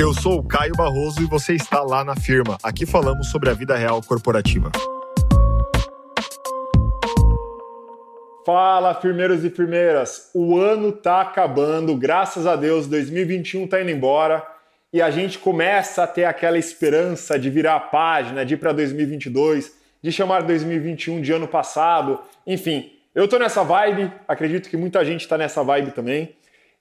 Eu sou o Caio Barroso e você está lá na firma. Aqui falamos sobre a vida real corporativa. Fala, firmeiros e firmeiras! O ano tá acabando, graças a Deus, 2021 tá indo embora e a gente começa a ter aquela esperança de virar a página, de ir para 2022, de chamar 2021 de ano passado. Enfim, eu tô nessa vibe, acredito que muita gente tá nessa vibe também.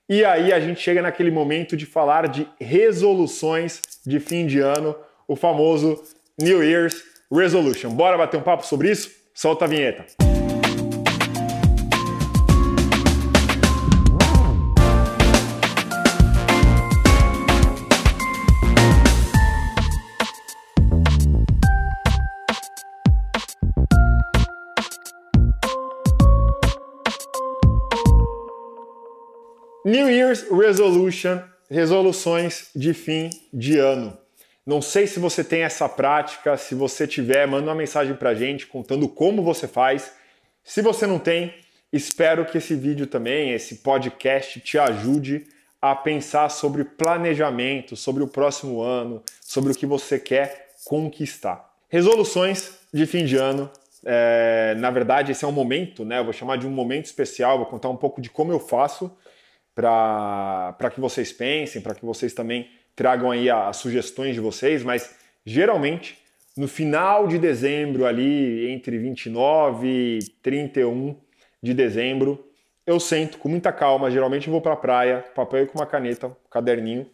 E aí a gente chega naquele momento de falar de resoluções de fim de ano, o famoso New Year's Resolution. Bora bater um papo sobre isso? Solta a vinheta. New Year's Resolution, resoluções de fim de ano. Não sei se você tem essa prática, se você tiver, manda uma mensagem pra gente contando como você faz. Se você não tem, espero que esse vídeo também, esse podcast te ajude a pensar sobre planejamento, sobre o próximo ano, sobre o que você quer conquistar. Resoluções de fim de ano. É, na verdade, esse é um momento, né? Eu vou chamar de um momento especial, vou contar um pouco de como eu faço para que vocês pensem, para que vocês também tragam aí as sugestões de vocês, mas geralmente no final de dezembro, ali entre 29 e 31 de dezembro, eu sento com muita calma, geralmente vou para a praia, papel com uma caneta, um caderninho,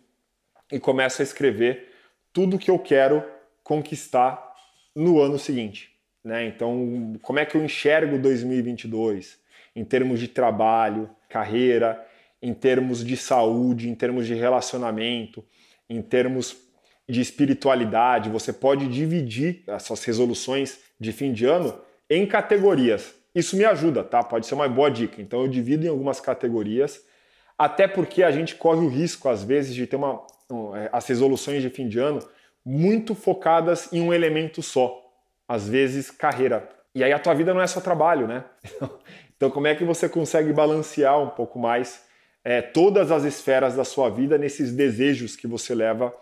e começo a escrever tudo que eu quero conquistar no ano seguinte. Né? Então, como é que eu enxergo 2022 em termos de trabalho, carreira, em termos de saúde, em termos de relacionamento, em termos de espiritualidade. Você pode dividir as suas resoluções de fim de ano em categorias. Isso me ajuda, tá? Pode ser uma boa dica. Então eu divido em algumas categorias, até porque a gente corre o risco às vezes de ter uma, é, as resoluções de fim de ano muito focadas em um elemento só, às vezes carreira. E aí a tua vida não é só trabalho, né? Então como é que você consegue balancear um pouco mais é, todas as esferas da sua vida nesses desejos que você leva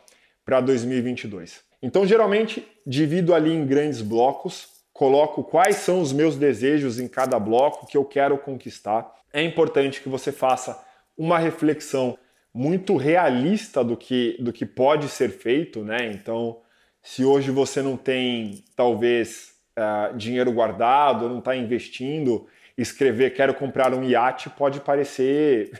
para 2022. Então, geralmente, divido ali em grandes blocos, coloco quais são os meus desejos em cada bloco que eu quero conquistar. É importante que você faça uma reflexão muito realista do que, do que pode ser feito, né? Então, se hoje você não tem, talvez, uh, dinheiro guardado, não está investindo, escrever quero comprar um iate pode parecer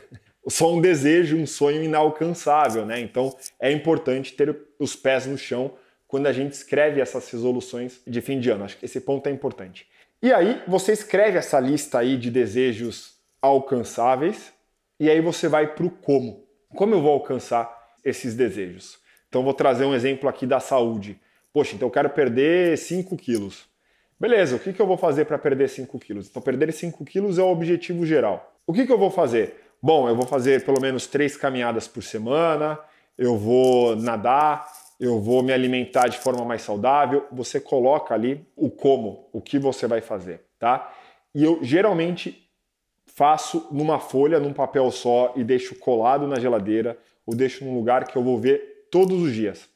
só um desejo, um sonho inalcançável, né? Então é importante ter os pés no chão quando a gente escreve essas resoluções de fim de ano. Acho que esse ponto é importante. E aí você escreve essa lista aí de desejos alcançáveis e aí você vai para o como. Como eu vou alcançar esses desejos? Então vou trazer um exemplo aqui da saúde. Poxa, então eu quero perder 5 quilos. Beleza, o que, que eu vou fazer para perder 5 quilos? Então perder 5 quilos é o objetivo geral. O que, que eu vou fazer? Bom, eu vou fazer pelo menos três caminhadas por semana, eu vou nadar, eu vou me alimentar de forma mais saudável. Você coloca ali o como, o que você vai fazer, tá? E eu geralmente faço numa folha, num papel só e deixo colado na geladeira ou deixo num lugar que eu vou ver todos os dias.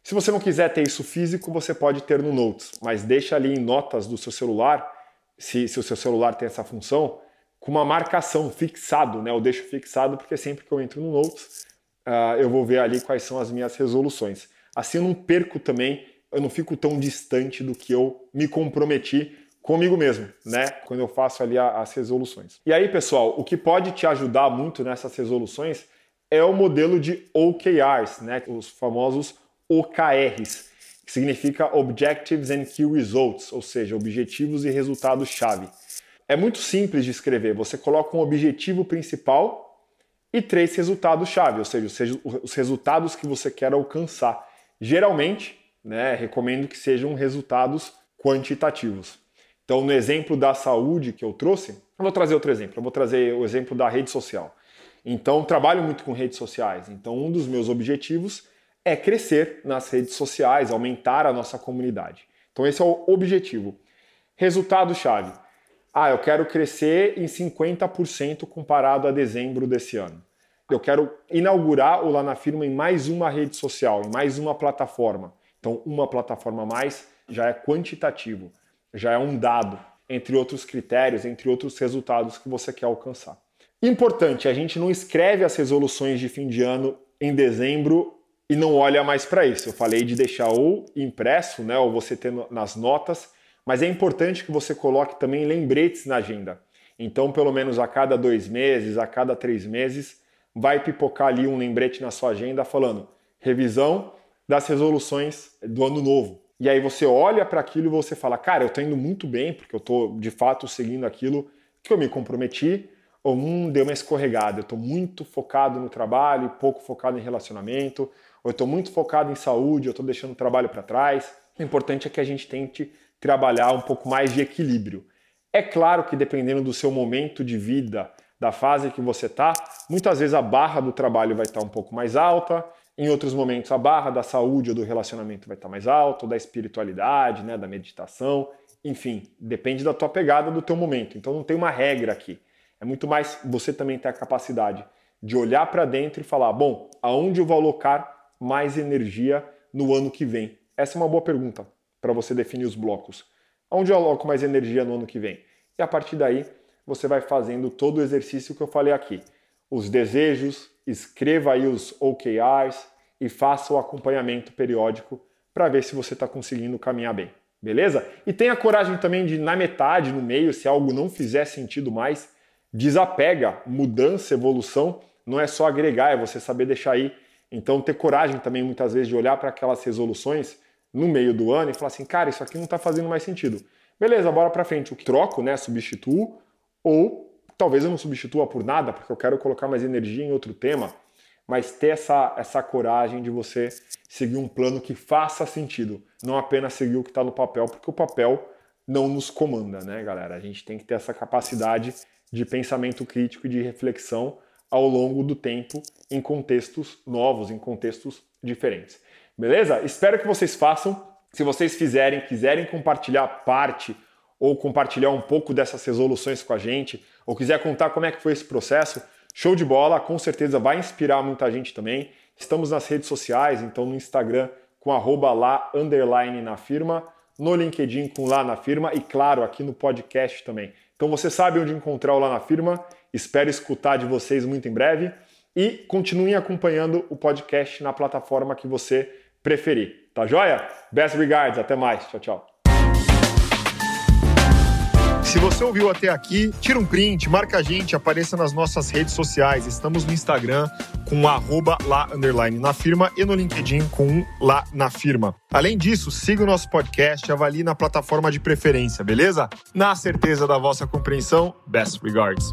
Se você não quiser ter isso físico, você pode ter no Notes, mas deixa ali em notas do seu celular, se, se o seu celular tem essa função, com uma marcação fixado, né? Eu deixo fixado porque sempre que eu entro no Notes, uh, eu vou ver ali quais são as minhas resoluções. Assim eu não perco também, eu não fico tão distante do que eu me comprometi comigo mesmo, né? Quando eu faço ali as resoluções. E aí, pessoal, o que pode te ajudar muito nessas resoluções é o modelo de OKRs, né? Os famosos OKRs, que significa Objectives and Key Results, ou seja, objetivos e resultados-chave. É muito simples de escrever. Você coloca um objetivo principal e três resultados-chave, ou seja, os resultados que você quer alcançar. Geralmente, né, recomendo que sejam resultados quantitativos. Então, no exemplo da saúde que eu trouxe, eu vou trazer outro exemplo. Eu vou trazer o exemplo da rede social. Então, trabalho muito com redes sociais. Então, um dos meus objetivos é crescer nas redes sociais, aumentar a nossa comunidade. Então, esse é o objetivo. Resultado-chave ah, eu quero crescer em 50% comparado a dezembro desse ano. eu quero inaugurar o Lá na Firma em mais uma rede social, em mais uma plataforma. Então, uma plataforma a mais já é quantitativo, já é um dado, entre outros critérios, entre outros resultados que você quer alcançar. Importante, a gente não escreve as resoluções de fim de ano em dezembro e não olha mais para isso. Eu falei de deixar ou impresso, né, ou você ter nas notas, mas é importante que você coloque também lembretes na agenda. Então, pelo menos a cada dois meses, a cada três meses, vai pipocar ali um lembrete na sua agenda falando revisão das resoluções do ano novo. E aí você olha para aquilo e você fala, cara, eu estou indo muito bem, porque eu estou de fato seguindo aquilo que eu me comprometi, ou hum, deu uma escorregada, eu estou muito focado no trabalho, pouco focado em relacionamento, ou eu estou muito focado em saúde, eu estou deixando o trabalho para trás. O importante é que a gente tente trabalhar um pouco mais de equilíbrio. É claro que dependendo do seu momento de vida, da fase que você está, muitas vezes a barra do trabalho vai estar tá um pouco mais alta, em outros momentos a barra da saúde ou do relacionamento vai estar tá mais alta, da espiritualidade, né, da meditação, enfim, depende da tua pegada do teu momento. Então não tem uma regra aqui. É muito mais você também ter a capacidade de olhar para dentro e falar, bom, aonde eu vou alocar mais energia no ano que vem? Essa é uma boa pergunta para você definir os blocos. Aonde eu aloco mais energia no ano que vem? E a partir daí, você vai fazendo todo o exercício que eu falei aqui. Os desejos, escreva aí os OKRs e faça o acompanhamento periódico para ver se você está conseguindo caminhar bem. Beleza? E tenha coragem também de, na metade, no meio, se algo não fizer sentido mais, desapega. Mudança, evolução, não é só agregar, é você saber deixar aí. Então, ter coragem também, muitas vezes, de olhar para aquelas resoluções no meio do ano e falar assim, cara, isso aqui não está fazendo mais sentido. Beleza, bora para frente. O que troco, né? Substituo ou talvez eu não substitua por nada, porque eu quero colocar mais energia em outro tema, mas ter essa, essa coragem de você seguir um plano que faça sentido, não apenas seguir o que está no papel, porque o papel não nos comanda, né, galera? A gente tem que ter essa capacidade de pensamento crítico e de reflexão ao longo do tempo em contextos novos, em contextos diferentes. Beleza? Espero que vocês façam. Se vocês fizerem, quiserem compartilhar parte ou compartilhar um pouco dessas resoluções com a gente, ou quiser contar como é que foi esse processo, show de bola, com certeza vai inspirar muita gente também. Estamos nas redes sociais, então no Instagram com arroba lá, underline na firma, no LinkedIn com lá na firma e claro, aqui no podcast também. Então você sabe onde encontrar o lá na firma, espero escutar de vocês muito em breve e continuem acompanhando o podcast na plataforma que você preferir. Tá joia? Best regards, até mais. Tchau, tchau. Se você ouviu até aqui, tira um print, marca a gente, apareça nas nossas redes sociais. Estamos no Instagram com arroba lá underline na firma e no LinkedIn com lá na firma. Além disso, siga o nosso podcast, avalie na plataforma de preferência, beleza? Na certeza da vossa compreensão, best regards.